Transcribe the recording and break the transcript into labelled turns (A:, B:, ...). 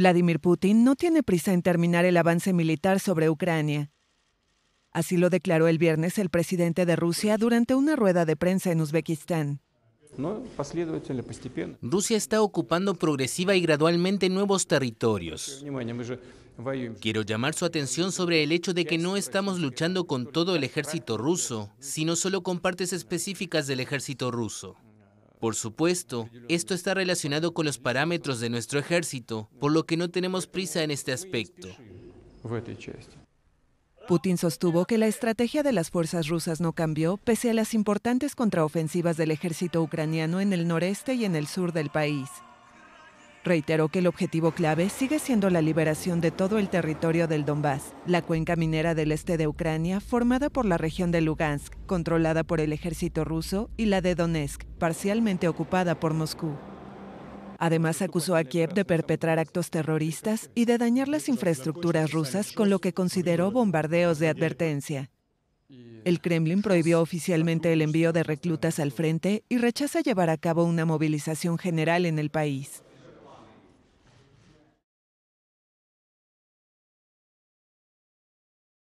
A: Vladimir Putin no tiene prisa en terminar el avance militar sobre Ucrania. Así lo declaró el viernes el presidente de Rusia durante una rueda de prensa en Uzbekistán.
B: Rusia está ocupando progresiva y gradualmente nuevos territorios. Quiero llamar su atención sobre el hecho de que no estamos luchando con todo el ejército ruso, sino solo con partes específicas del ejército ruso. Por supuesto, esto está relacionado con los parámetros de nuestro ejército, por lo que no tenemos prisa en este aspecto.
A: Putin sostuvo que la estrategia de las fuerzas rusas no cambió pese a las importantes contraofensivas del ejército ucraniano en el noreste y en el sur del país. Reiteró que el objetivo clave sigue siendo la liberación de todo el territorio del Donbass, la cuenca minera del este de Ucrania, formada por la región de Lugansk, controlada por el ejército ruso, y la de Donetsk, parcialmente ocupada por Moscú. Además, acusó a Kiev de perpetrar actos terroristas y de dañar las infraestructuras rusas con lo que consideró bombardeos de advertencia. El Kremlin prohibió oficialmente el envío de reclutas al frente y rechaza llevar a cabo una movilización general en el país.